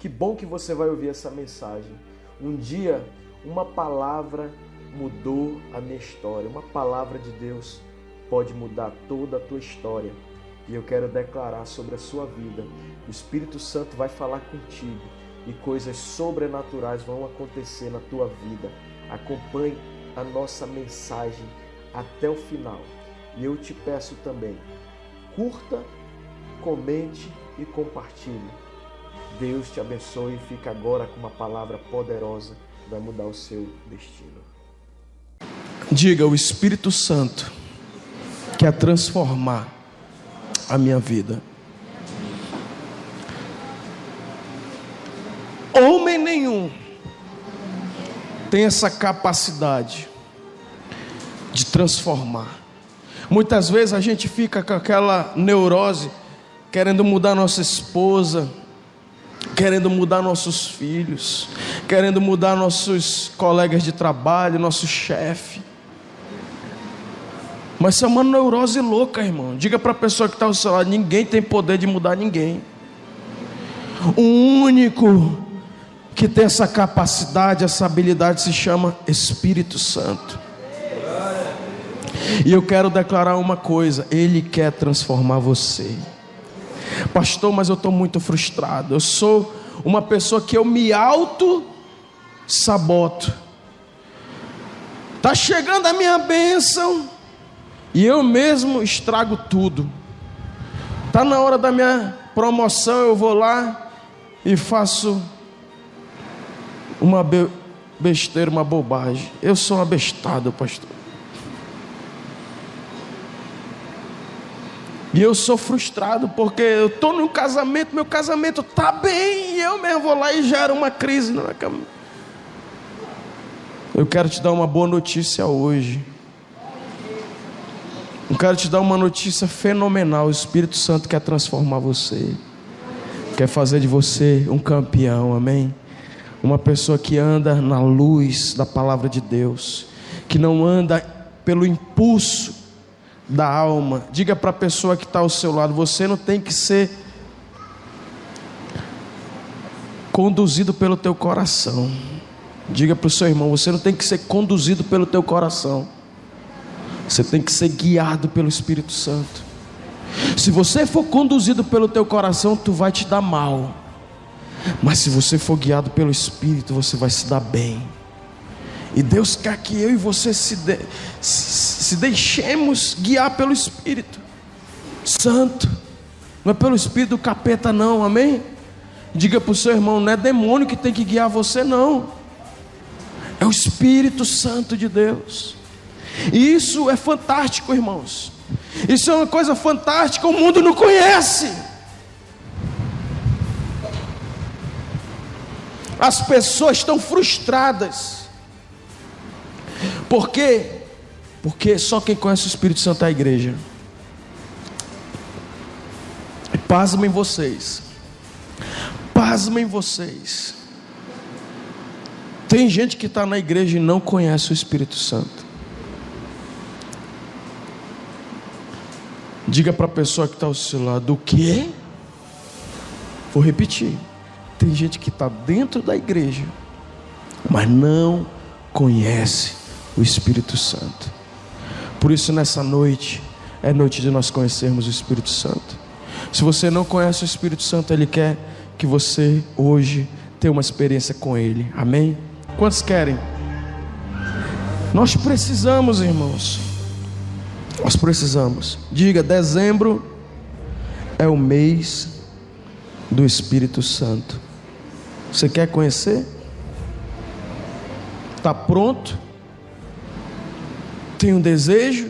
Que bom que você vai ouvir essa mensagem. Um dia, uma palavra mudou a minha história. Uma palavra de Deus pode mudar toda a tua história. E eu quero declarar sobre a sua vida. O Espírito Santo vai falar contigo e coisas sobrenaturais vão acontecer na tua vida. Acompanhe a nossa mensagem até o final. E eu te peço também, curta, comente e compartilhe. Deus te abençoe e fica agora com uma palavra poderosa que vai mudar o seu destino. Diga, o Espírito Santo quer transformar a minha vida. Homem nenhum tem essa capacidade de transformar. Muitas vezes a gente fica com aquela neurose, querendo mudar nossa esposa, querendo mudar nossos filhos, querendo mudar nossos colegas de trabalho, nosso chefe. Mas isso é uma neurose louca, irmão. Diga para a pessoa que está ao seu lado: ninguém tem poder de mudar ninguém. O único que tem essa capacidade, essa habilidade se chama Espírito Santo. E eu quero declarar uma coisa: Ele quer transformar você. Pastor, mas eu estou muito frustrado. Eu sou uma pessoa que eu me auto saboto. Está chegando a minha bênção e eu mesmo estrago tudo. Está na hora da minha promoção, eu vou lá e faço uma besteira, uma bobagem. Eu sou abestado, pastor. E eu sou frustrado porque eu estou num casamento, meu casamento está bem, e eu mesmo vou lá e gero uma crise na cama. Eu quero te dar uma boa notícia hoje. Eu quero te dar uma notícia fenomenal. O Espírito Santo quer transformar você, quer fazer de você um campeão, amém? Uma pessoa que anda na luz da palavra de Deus, que não anda pelo impulso da alma. Diga para a pessoa que está ao seu lado: você não tem que ser conduzido pelo teu coração. Diga para o seu irmão: você não tem que ser conduzido pelo teu coração. Você tem que ser guiado pelo Espírito Santo. Se você for conduzido pelo teu coração, tu vai te dar mal. Mas se você for guiado pelo Espírito, você vai se dar bem. E Deus quer que eu e você se, de, se deixemos guiar pelo Espírito Santo, não é pelo Espírito do capeta, não, amém? Diga para o seu irmão: não é demônio que tem que guiar você, não, é o Espírito Santo de Deus. E isso é fantástico, irmãos. Isso é uma coisa fantástica, o mundo não conhece. As pessoas estão frustradas por quê? Porque só quem conhece o Espírito Santo é a igreja. Pasmem vocês. Pasmem vocês. Tem gente que está na igreja e não conhece o Espírito Santo. Diga para a pessoa que está ao seu lado: o quê? Vou repetir. Tem gente que está dentro da igreja, mas não conhece o Espírito Santo. Por isso, nessa noite, é noite de nós conhecermos o Espírito Santo. Se você não conhece o Espírito Santo, Ele quer que você hoje tenha uma experiência com Ele. Amém? Quantos querem? Nós precisamos, irmãos. Nós precisamos. Diga, dezembro é o mês do Espírito Santo. Você quer conhecer? Está pronto? tem um desejo.